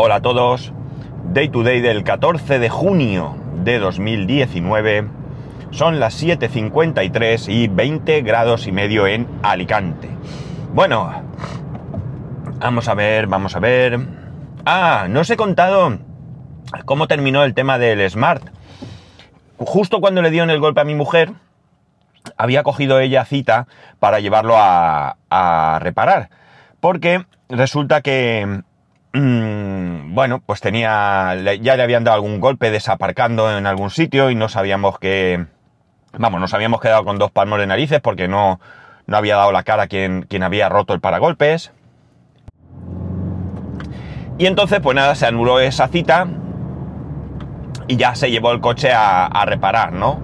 Hola a todos. Day to day del 14 de junio de 2019. Son las 7.53 y 20 grados y medio en Alicante. Bueno, vamos a ver, vamos a ver. Ah, no os he contado cómo terminó el tema del Smart. Justo cuando le dieron el golpe a mi mujer, había cogido ella cita para llevarlo a, a reparar. Porque resulta que Mm, bueno, pues tenía, ya le habían dado algún golpe desaparcando en algún sitio y no sabíamos que, vamos, nos habíamos quedado con dos palmos de narices porque no, no había dado la cara quien, había roto el paragolpes. Y entonces, pues nada, se anuló esa cita y ya se llevó el coche a, reparar, ¿no?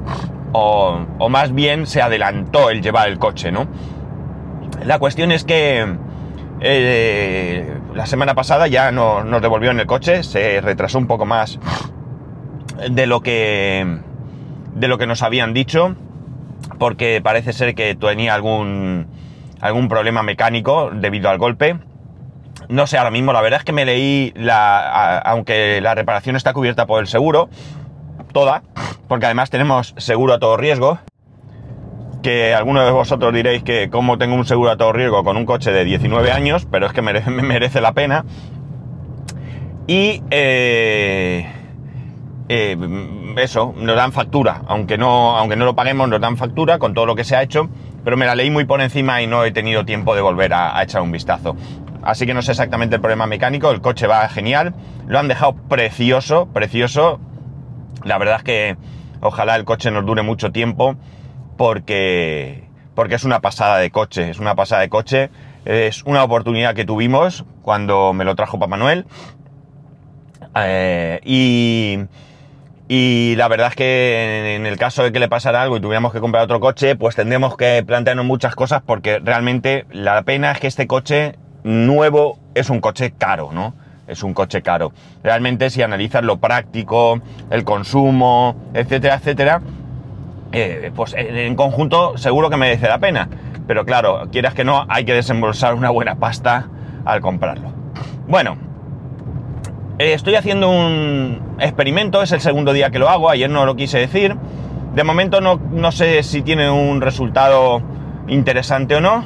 O, o, más bien se adelantó el llevar el coche, ¿no? La cuestión es que eh, la semana pasada ya no, nos devolvió en el coche, se retrasó un poco más de lo que de lo que nos habían dicho, porque parece ser que tenía algún algún problema mecánico debido al golpe. No sé ahora mismo, la verdad es que me leí la aunque la reparación está cubierta por el seguro, toda, porque además tenemos seguro a todo riesgo que algunos de vosotros diréis que como tengo un seguro a todo riesgo con un coche de 19 años, pero es que merece, me merece la pena. Y eh, eh, eso, nos dan factura, aunque no, aunque no lo paguemos, nos dan factura con todo lo que se ha hecho, pero me la leí muy por encima y no he tenido tiempo de volver a echar un vistazo. Así que no sé exactamente el problema mecánico, el coche va genial, lo han dejado precioso, precioso. La verdad es que ojalá el coche nos dure mucho tiempo porque, porque es una pasada de coche, es una pasada de coche, es una oportunidad que tuvimos cuando me lo trajo Papá Manuel. Eh, y, y la verdad es que en el caso de que le pasara algo y tuviéramos que comprar otro coche, pues tendríamos que plantearnos muchas cosas porque realmente la pena es que este coche nuevo es un coche caro, ¿no? Es un coche caro. Realmente si analizas lo práctico, el consumo, etcétera, etcétera, eh, pues en conjunto seguro que merece la pena. Pero claro, quieras que no, hay que desembolsar una buena pasta al comprarlo. Bueno, eh, estoy haciendo un experimento, es el segundo día que lo hago, ayer no lo quise decir. De momento no, no sé si tiene un resultado interesante o no,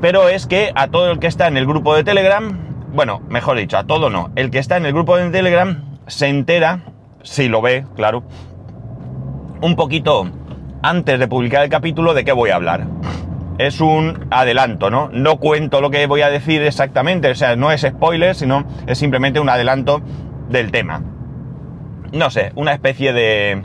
pero es que a todo el que está en el grupo de Telegram, bueno, mejor dicho, a todo no, el que está en el grupo de Telegram se entera, si lo ve, claro, un poquito antes de publicar el capítulo de qué voy a hablar. Es un adelanto, ¿no? No cuento lo que voy a decir exactamente, o sea, no es spoiler, sino es simplemente un adelanto del tema. No sé, una especie de,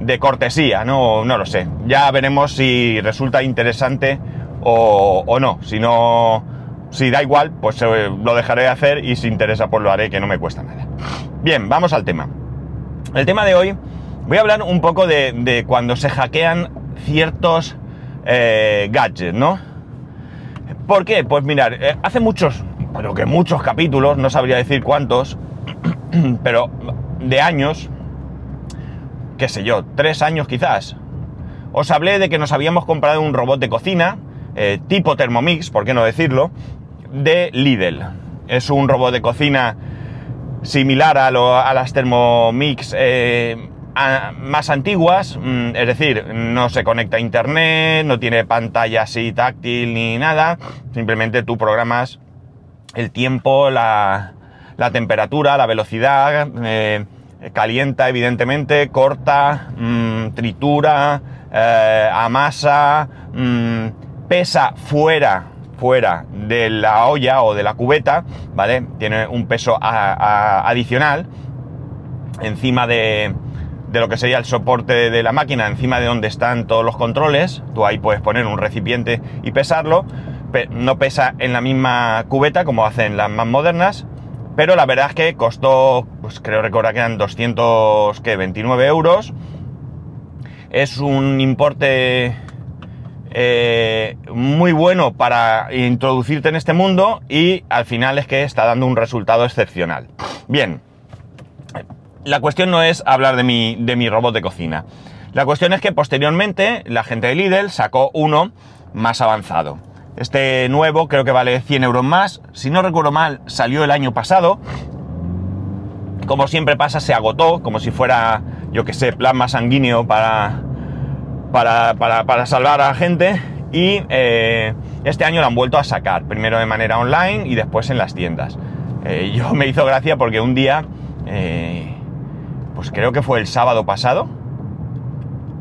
de cortesía, ¿no? No lo sé. Ya veremos si resulta interesante o, o no. Si no, si da igual, pues eh, lo dejaré de hacer y si interesa, pues lo haré, que no me cuesta nada. Bien, vamos al tema. El tema de hoy Voy a hablar un poco de, cuando se hackean ciertos eh, gadgets, ¿no? ¿Por qué? Pues mirar, eh, hace muchos, pero que muchos capítulos, no sabría decir cuántos, pero de años, qué sé yo, tres años quizás, os hablé de que nos habíamos comprado un robot de cocina, eh, tipo Thermomix, por qué no decirlo, de Lidl. Es un robot de cocina similar a, a las Thermomix más antiguas, mm, es decir, no se conecta a internet, no tiene pantalla así táctil ni nada, simplemente tú programas el tiempo, la, temperatura, la velocidad, eh, calienta evidentemente, corta, mm, tritura, eh, amasa, mm, pesa fuera fuera de la olla o de la cubeta, ¿vale? Tiene un peso adicional encima de, de lo que sería el soporte de la máquina encima de donde están todos los controles. Tú ahí puedes poner un recipiente y pesarlo. No pesa en la misma cubeta como hacen las más modernas. Pero la verdad es que costó, pues creo recordar que eran 229 euros. Es un importe eh, muy bueno para introducirte en este mundo y al final es que está dando un resultado excepcional. Bien, la cuestión no es hablar de mi, de mi robot de cocina. La cuestión es que posteriormente la gente de Lidl sacó uno más avanzado. Este nuevo creo que vale 100 euros más. Si no recuerdo mal, salió el año pasado. como siempre pasa, se agotó, como si fuera, yo que sé, plasma sanguíneo para, para, para, salvar a la gente. Y eh, este año lo han vuelto a sacar, primero de manera online y después en las tiendas. Eh, yo me hizo gracia porque un día, eh, pues creo que fue el sábado pasado.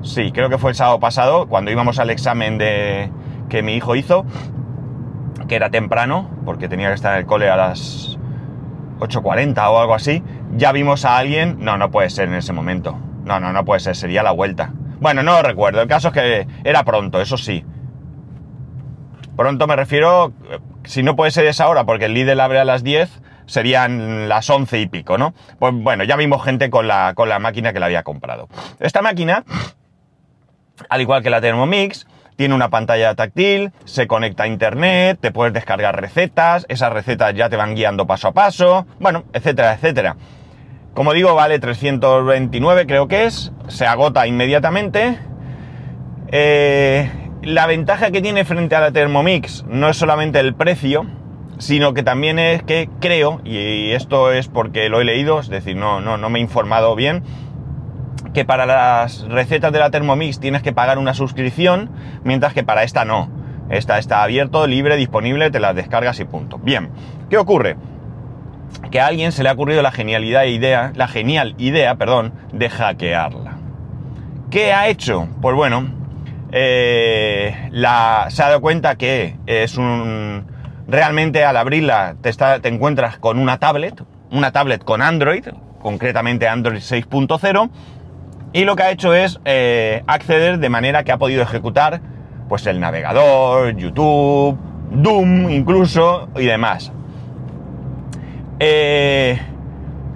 Sí, creo que fue el sábado pasado, cuando íbamos al examen de, que mi hijo hizo, que era temprano, porque tenía que estar en el cole a las 8.40 o algo así, ya vimos a alguien, no, no puede ser en ese momento, no, no, no puede ser, sería la vuelta. Bueno, no lo recuerdo, el caso es que era pronto, eso sí. Pronto me refiero, si no puede ser esa hora, porque el líder abre a las 10, serían las 11 y pico, ¿no? Pues bueno, ya vimos gente con la, con la máquina que la había comprado. Esta máquina, al igual que la Thermomix, tiene una pantalla táctil, se conecta a internet, te puedes descargar recetas, esas recetas ya te van guiando paso a paso, bueno, etcétera, etcétera. Como digo, vale 329 creo que es, se agota inmediatamente. Eh, la ventaja que tiene frente a la Thermomix no es solamente el precio, sino que también es que creo, y esto es porque lo he leído, es decir, no, no, no me he informado bien, que para las recetas de la Thermomix tienes que pagar una suscripción, mientras que para esta no. Esta está abierto, libre, disponible, te las descargas y punto. Bien, ¿qué ocurre? Que a alguien se le ha ocurrido la genialidad idea, la genial idea, perdón, de hackearla. ¿Qué ha hecho? Pues bueno, eh, la, se ha dado cuenta que es un... Realmente al abrirla te, te encuentras con una tablet, una tablet con Android, concretamente Android 6.0, y lo que ha hecho es eh, acceder de manera que ha podido ejecutar pues el navegador, YouTube, Doom incluso y demás. Eh,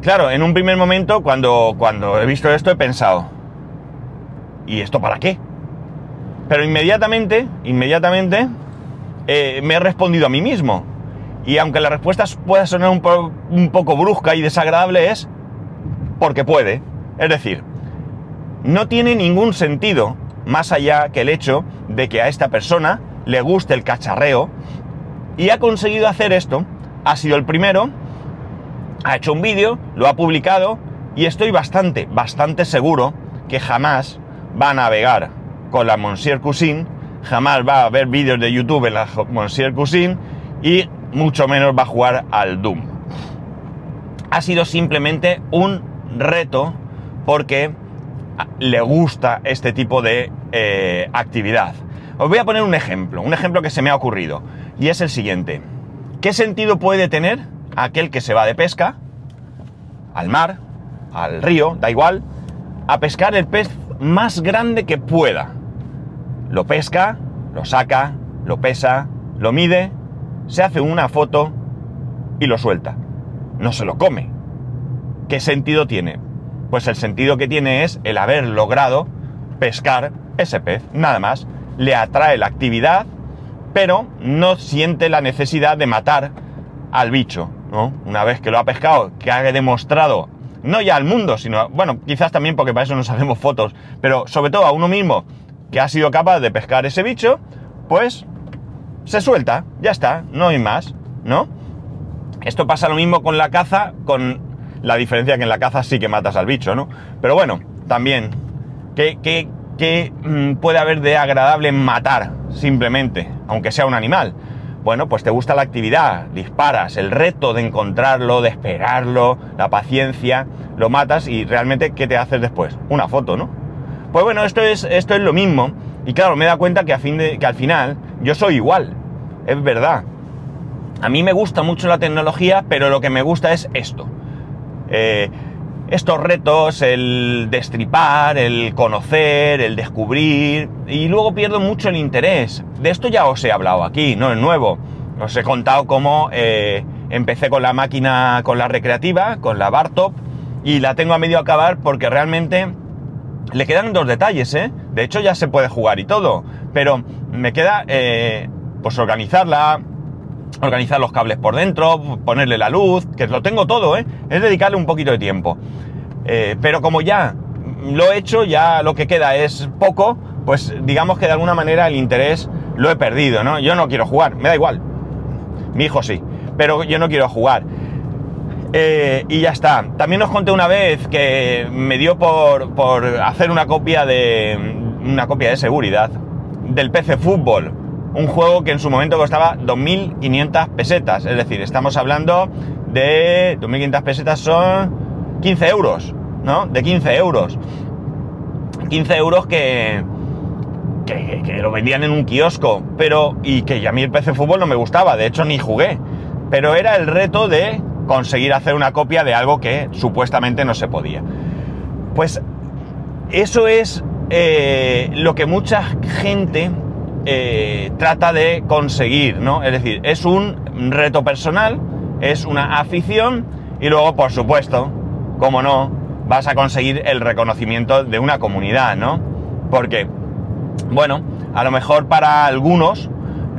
claro, en un primer momento cuando, cuando he visto esto he pensado, ¿y esto para qué? Pero inmediatamente, inmediatamente eh, me he respondido a mí mismo. Y aunque la respuesta pueda sonar un, un poco brusca y desagradable es porque puede. Es decir, no tiene ningún sentido más allá que el hecho de que a esta persona le guste el cacharreo y ha conseguido hacer esto, ha sido el primero, ha hecho un vídeo, lo ha publicado y estoy bastante, bastante seguro que jamás va a navegar con la Monsieur Cousin, jamás va a ver vídeos de YouTube en la Monsieur Cousin y mucho menos va a jugar al Doom. Ha sido simplemente un reto porque le gusta este tipo de eh, actividad. Os voy a poner un ejemplo, un ejemplo que se me ha ocurrido, y es el siguiente. ¿Qué sentido puede tener aquel que se va de pesca al mar, al río, da igual, a pescar el pez más grande que pueda? Lo pesca, lo saca, lo pesa, lo mide, se hace una foto y lo suelta. No se lo come. ¿Qué sentido tiene? Pues el sentido que tiene es el haber logrado pescar ese pez, nada más. Le atrae la actividad, pero no siente la necesidad de matar al bicho, ¿no? Una vez que lo ha pescado, que ha demostrado, no ya al mundo, sino, bueno, quizás también porque para eso no sabemos fotos, pero sobre todo a uno mismo que ha sido capaz de pescar ese bicho, pues se suelta, ya está, no hay más, ¿no? Esto pasa lo mismo con la caza, con la diferencia que en la caza sí que matas al bicho, ¿no? Pero bueno, también, ¿qué, mm, puede haber de agradable en matar simplemente, aunque sea un animal? Bueno, pues te gusta la actividad, disparas, el reto de encontrarlo, de esperarlo, la paciencia, lo matas y realmente, ¿qué te haces después? Una foto, ¿no? Pues bueno, esto es, esto es lo mismo. Y claro, me da cuenta que, fin al final yo soy igual. Es verdad. A mí me gusta mucho la tecnología, pero lo que me gusta es esto. Eh, estos retos, el destripar, el conocer, el descubrir, y luego pierdo mucho el interés. De esto ya os he hablado aquí, no es nuevo. Os he contado cómo eh, empecé con la máquina, con la recreativa, con la Bartop, y la tengo a medio acabar porque realmente le quedan dos detalles, ¿eh? De hecho ya se puede jugar y todo, pero me queda eh, pues organizarla, organizar los cables por dentro, ponerle la luz, que lo tengo todo, ¿eh? Es dedicarle un poquito de tiempo. Eh, pero como ya lo he hecho, ya lo que queda es poco, pues digamos que de alguna manera el interés lo he perdido, ¿no? Yo no quiero jugar, me da igual. Mi hijo sí, pero yo no quiero jugar. Eh, y ya está. También os conté una vez que me dio por, por hacer una copia de. una copia de seguridad del PC Fútbol. Un juego que en su momento costaba 2.500 pesetas. Es decir, estamos hablando de 2.500 pesetas son 15 euros, ¿no? De 15 euros. 15 euros que, que, que lo vendían en un kiosco, pero y que a mí el PC Fútbol no me gustaba, de hecho ni jugué. Pero era el reto de conseguir hacer una copia de algo que supuestamente no se podía. Pues eso es eh, lo que mucha gente eh, trata de conseguir, ¿no? Es decir, es un reto personal, es una afición y luego, por supuesto, como no, vas a conseguir el reconocimiento de una comunidad, ¿no? Porque, bueno, a lo mejor para algunos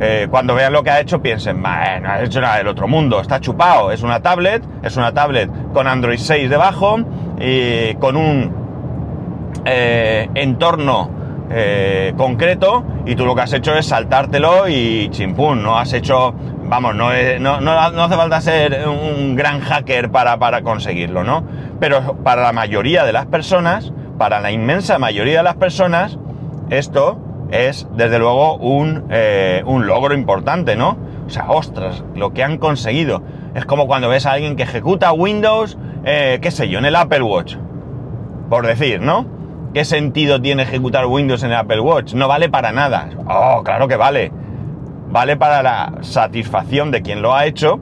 eh, cuando vean lo que ha hecho piensen, no ha hecho nada del otro mundo, está chupado, es una tablet, es una tablet con Android 6 debajo, y con un eh, entorno eh, concreto y tú lo que has hecho es saltártelo y chimpún, no has hecho, vamos, no, no, no, hace falta ser un gran hacker para, para conseguirlo, ¿no? Pero para la mayoría de las personas, para la inmensa mayoría de las personas, esto es desde luego un, eh, un, logro importante, ¿no? O sea, ostras, lo que han conseguido. Es como cuando ves a alguien que ejecuta Windows, eh, qué sé yo, en el Apple Watch. Por decir, ¿no? ¿Qué sentido tiene ejecutar Windows en el Apple Watch? No vale para nada. Oh, claro que vale. Vale para la satisfacción de quien lo ha hecho.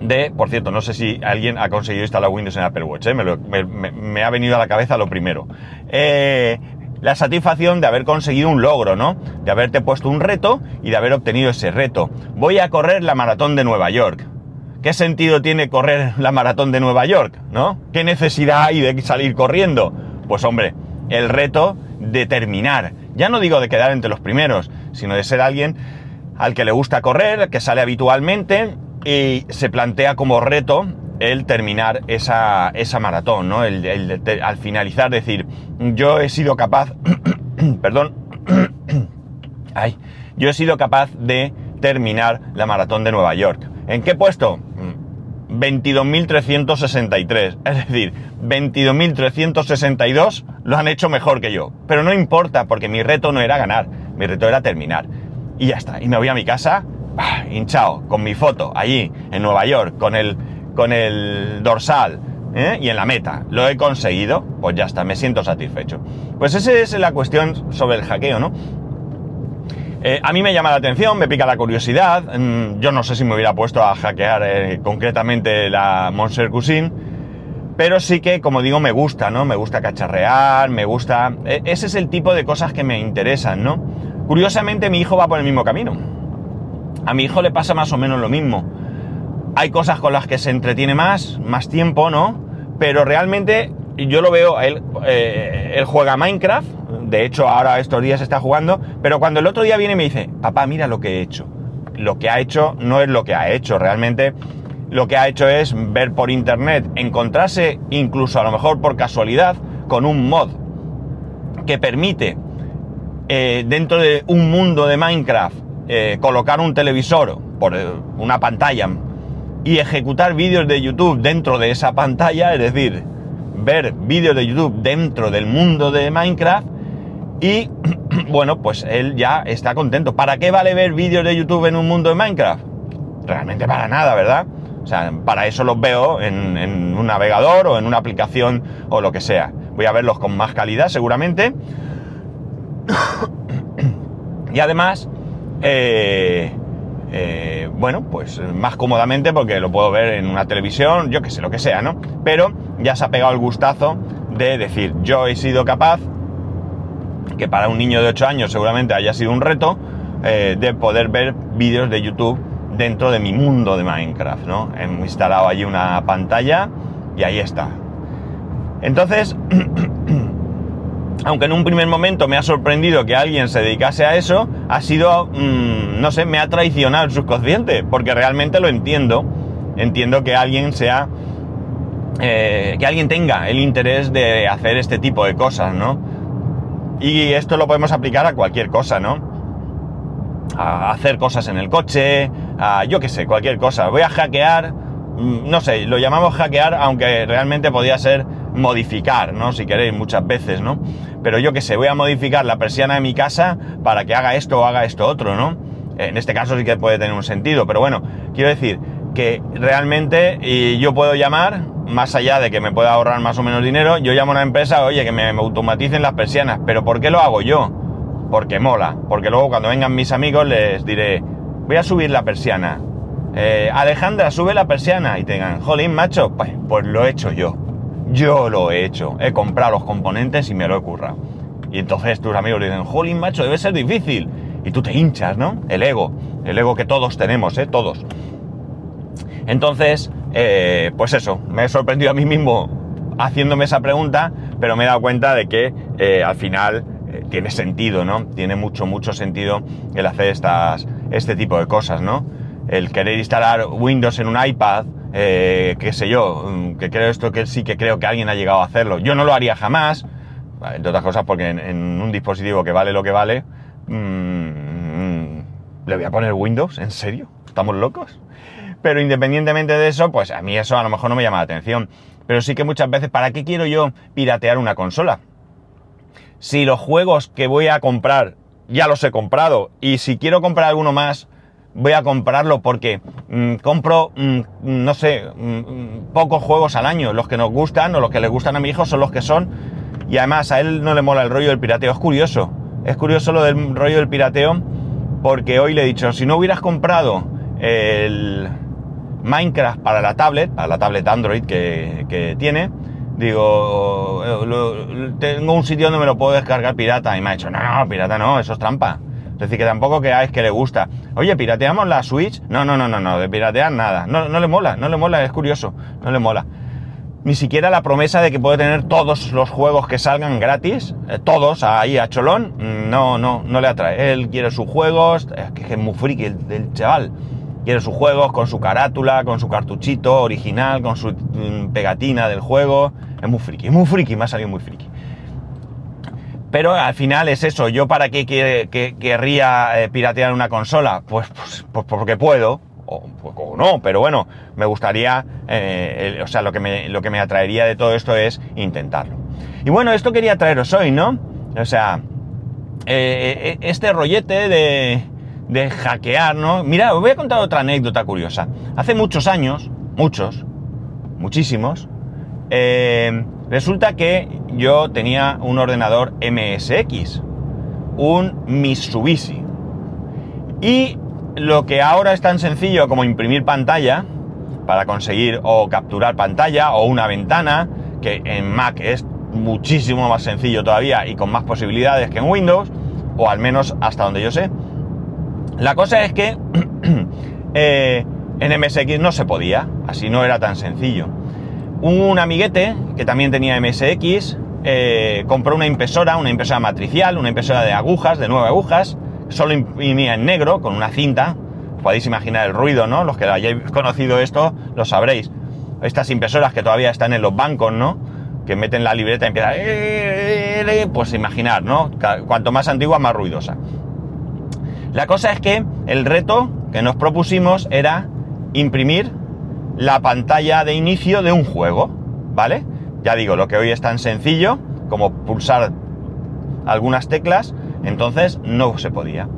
De, por cierto, no sé si alguien ha conseguido instalar Windows en Apple Watch, ¿eh? me, me, ha venido a la cabeza lo primero. Eh, la satisfacción de haber conseguido un logro, ¿no? De haberte puesto un reto y de haber obtenido ese reto. Voy a correr la maratón de Nueva York. ¿Qué sentido tiene correr la maratón de Nueva York, ¿no? ¿Qué necesidad hay de salir corriendo? Pues hombre, el reto de terminar. Ya no digo de quedar entre los primeros, sino de ser alguien al que le gusta correr, que sale habitualmente y se plantea como reto el terminar esa, esa maratón, ¿no? El, al finalizar decir, yo he sido capaz, perdón, ay, yo he sido capaz de terminar la maratón de Nueva York. ¿En qué puesto? 22.363. Es decir, 22.362 lo han hecho mejor que yo. Pero no importa, porque mi reto no era ganar, mi reto era terminar. Y ya está. Y me voy a mi casa, ah, hinchado, con mi foto, allí, en Nueva York, con el con el dorsal ¿eh? y en la meta. Lo he conseguido, pues ya está, me siento satisfecho. Pues esa es la cuestión sobre el hackeo, ¿no? Eh, a mí me llama la atención, me pica la curiosidad. Mm, yo no sé si me hubiera puesto a hackear eh, concretamente la Monster Cuisine, pero sí que, como digo, me gusta, ¿no? Me gusta cacharrear, me gusta. ese es el tipo de cosas que me interesan, ¿no? Curiosamente, mi hijo va por el mismo camino. A mi hijo le pasa más o menos lo mismo hay cosas con las que se entretiene más, más tiempo, ¿no? Pero realmente yo lo veo, él, eh, él juega Minecraft, de hecho ahora estos días está jugando, pero cuando el otro día viene y me dice, papá, mira lo que he hecho. Lo que ha hecho no es lo que ha hecho, realmente lo que ha hecho es ver por internet, encontrarse incluso a lo mejor por casualidad con un mod que permite eh, dentro de un mundo de Minecraft eh, colocar un televisor por una pantalla y ejecutar vídeos de YouTube dentro de esa pantalla, es decir, ver vídeos de YouTube dentro del mundo de Minecraft y bueno, pues él ya está contento. ¿Para qué vale ver vídeos de YouTube en un mundo de Minecraft? Realmente para nada, ¿verdad? O sea, para eso los veo en, un navegador o en una aplicación o lo que sea. Voy a verlos con más calidad seguramente. y además, eh, eh, bueno, pues más cómodamente porque lo puedo ver en una televisión, yo que sé, lo que sea, ¿no? Pero ya se ha pegado el gustazo de decir, yo he sido capaz, que para un niño de 8 años seguramente haya sido un reto, eh, de poder ver vídeos de YouTube dentro de mi mundo de Minecraft, ¿no? He instalado allí una pantalla y ahí está. Entonces, aunque en un primer momento me ha sorprendido que alguien se dedicase a eso, ha sido, mmm, no sé, me ha traicionado el subconsciente, porque realmente lo entiendo. Entiendo que alguien sea, eh, que alguien tenga el interés de hacer este tipo de cosas, ¿no? Y esto lo podemos aplicar a cualquier cosa, ¿no? A hacer cosas en el coche, a yo qué sé, cualquier cosa. Voy a hackear mm, no sé, lo llamamos hackear, aunque realmente podía ser modificar, ¿no? Si queréis, muchas veces, ¿no? Pero yo que sé, voy a modificar la persiana de mi casa para que haga esto o haga esto otro, ¿no? En este caso sí que puede tener un sentido, pero bueno, quiero decir que realmente yo puedo llamar, más allá de que me pueda ahorrar más o menos dinero, yo llamo a una empresa, oye, que me automaticen las persianas, pero ¿por qué lo hago yo? Porque mola, porque luego cuando vengan mis amigos les diré, voy a subir la persiana. Eh, Alejandra, sube la persiana y tengan, jolín, macho, pues, pues lo he hecho yo. Yo lo he hecho. He comprado los componentes y me lo he currado. Y entonces tus amigos le dicen, jolín, macho, debe ser difícil. Y tú te hinchas, ¿no? El ego. El ego que todos tenemos, ¿eh? Todos. Entonces, eh, pues eso, me he sorprendido a mí mismo haciéndome esa pregunta, pero me he dado cuenta de que eh, al final eh, tiene sentido, ¿no? Tiene mucho, mucho sentido el hacer estas, este tipo de cosas, ¿no? El querer instalar Windows en un iPad, qué sé yo, mm, que creo esto que sí que creo que alguien ha llegado a hacerlo. Yo no lo haría jamás, entre otras cosas porque en, un dispositivo que vale lo que vale, mm, mm, ¿le voy a poner Windows? ¿En serio? ¿Estamos locos? Pero independientemente de eso, pues a mí eso a lo mejor no me llama la atención. Pero sí que muchas veces, ¿para qué quiero yo piratear una consola? Si los juegos que voy a comprar ya los he comprado y si quiero comprar alguno más, voy a comprarlo porque mm, compro, mm, no sé, mm, pocos juegos al año. Los que nos gustan o los que le gustan a mi hijo son los que son. Y además a él no le mola el rollo del pirateo. Es curioso. Es curioso lo del rollo del pirateo porque hoy le he dicho, si no hubieras comprado el, Minecraft para la tablet, para la tablet Android que, tiene, digo, tengo un sitio donde me lo puedo descargar pirata. Y me ha dicho, no, no, pirata no, eso es trampa. Es decir, que tampoco creáis que le gusta. Oye, ¿pirateamos la Switch? No, no, no, no, no, de piratear nada. No, no le mola, no le mola, es curioso, no le mola. Ni siquiera la promesa de que puede tener todos los juegos que salgan gratis, eh, todos ahí a cholón, no, no, no le atrae. Él quiere sus juegos, es que es muy friki el chaval. Quiere sus juegos con su carátula, con su cartuchito original, con su mm, pegatina del juego. Es muy friki, es muy friki, me ha salido muy friki. Pero al final es eso, ¿yo para qué querría eh, piratear una consola? Pues, pues, pues porque puedo, o, no, pero bueno, me gustaría, eh, o sea, lo que, me, lo que me atraería de todo esto es intentarlo. Y bueno, esto quería traeros hoy, ¿no? O sea, eh, este rollete de, de hackear, ¿no? Mira, os voy a contar otra anécdota curiosa. Hace muchos años, muchos, muchísimos, eh, resulta que yo tenía un ordenador MSX, un Mitsubishi. Y lo que ahora es tan sencillo como imprimir pantalla, para conseguir o capturar pantalla o una ventana, que en Mac es muchísimo más sencillo todavía y con más posibilidades que en Windows, o al menos hasta donde yo sé, la cosa es que eh, en MSX no se podía, así no era tan sencillo. Un amiguete que también tenía MSX eh, compró una impresora, una impresora matricial, una impresora de agujas, de nueve agujas, solo imprimía en negro con una cinta. Podéis imaginar el ruido, ¿no? Los que hayáis conocido esto lo sabréis. Estas impresoras que todavía están en los bancos, ¿no? Que meten la libreta y empieza... Eh, pues imaginar, ¿no? Cuanto más antigua, más ruidosa. La cosa es que el reto que nos propusimos era imprimir la pantalla de inicio de un juego, ¿vale? Ya digo, lo que hoy es tan sencillo como pulsar algunas teclas, entonces no se podía.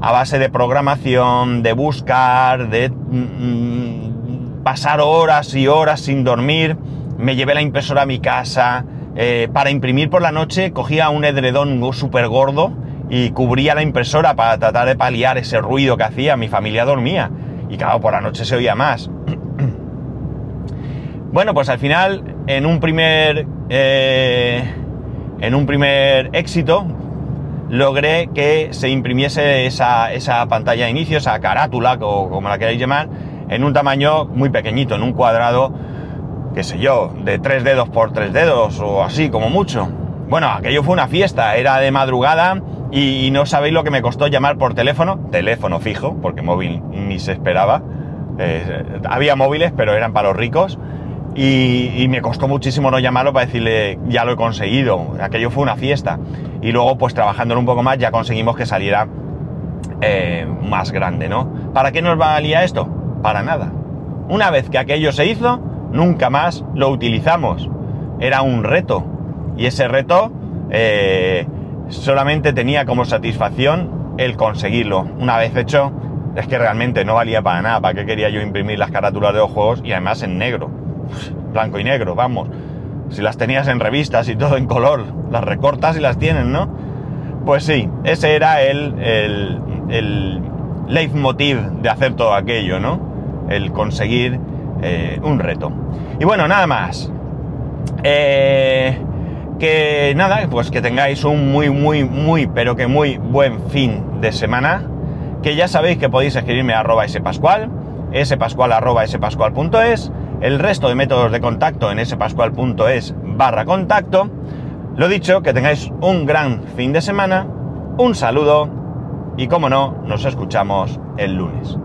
A base de programación, de buscar, de mm, pasar horas y horas sin dormir, me llevé la impresora a mi casa. Eh, para imprimir por la noche cogía un edredón súper gordo y cubría la impresora para tratar de paliar ese ruido que hacía. Mi familia dormía y claro, por la noche se oía más. Bueno, pues al final, en un primer, eh, en un primer éxito, logré que se imprimiese esa, esa pantalla de inicio, esa carátula, o como la queráis llamar, en un tamaño muy pequeñito, en un cuadrado, qué sé yo, de tres dedos por tres dedos o así, como mucho. Bueno, aquello fue una fiesta, era de madrugada y no sabéis lo que me costó llamar por teléfono, teléfono fijo, porque móvil ni se esperaba. Eh, había móviles, pero eran para los ricos. Y, me costó muchísimo no llamarlo para decirle, ya lo he conseguido. Aquello fue una fiesta. Y luego, pues trabajándolo un poco más, ya conseguimos que saliera eh, más grande, ¿no? ¿Para qué nos valía esto? Para nada. Una vez que aquello se hizo, nunca más lo utilizamos. Era un reto. Y ese reto eh, solamente tenía como satisfacción el conseguirlo. Una vez hecho, es que realmente no valía para nada. ¿Para qué quería yo imprimir las carátulas de los juegos y además en negro? Blanco y negro, vamos. Si las tenías en revistas y todo en color, las recortas y las tienen, ¿no? Pues sí, ese era el, el, el leitmotiv de hacer todo aquello, ¿no? El conseguir eh, un reto. Y bueno, nada más. Eh, que nada, pues que tengáis un muy, muy, muy, pero que muy buen fin de semana. Que ya sabéis que podéis escribirme a arroba spascual, spascual arroba el resto de métodos de contacto en spascual.es barra contacto. Lo dicho, que tengáis un gran fin de semana, un saludo y como no, nos escuchamos el lunes.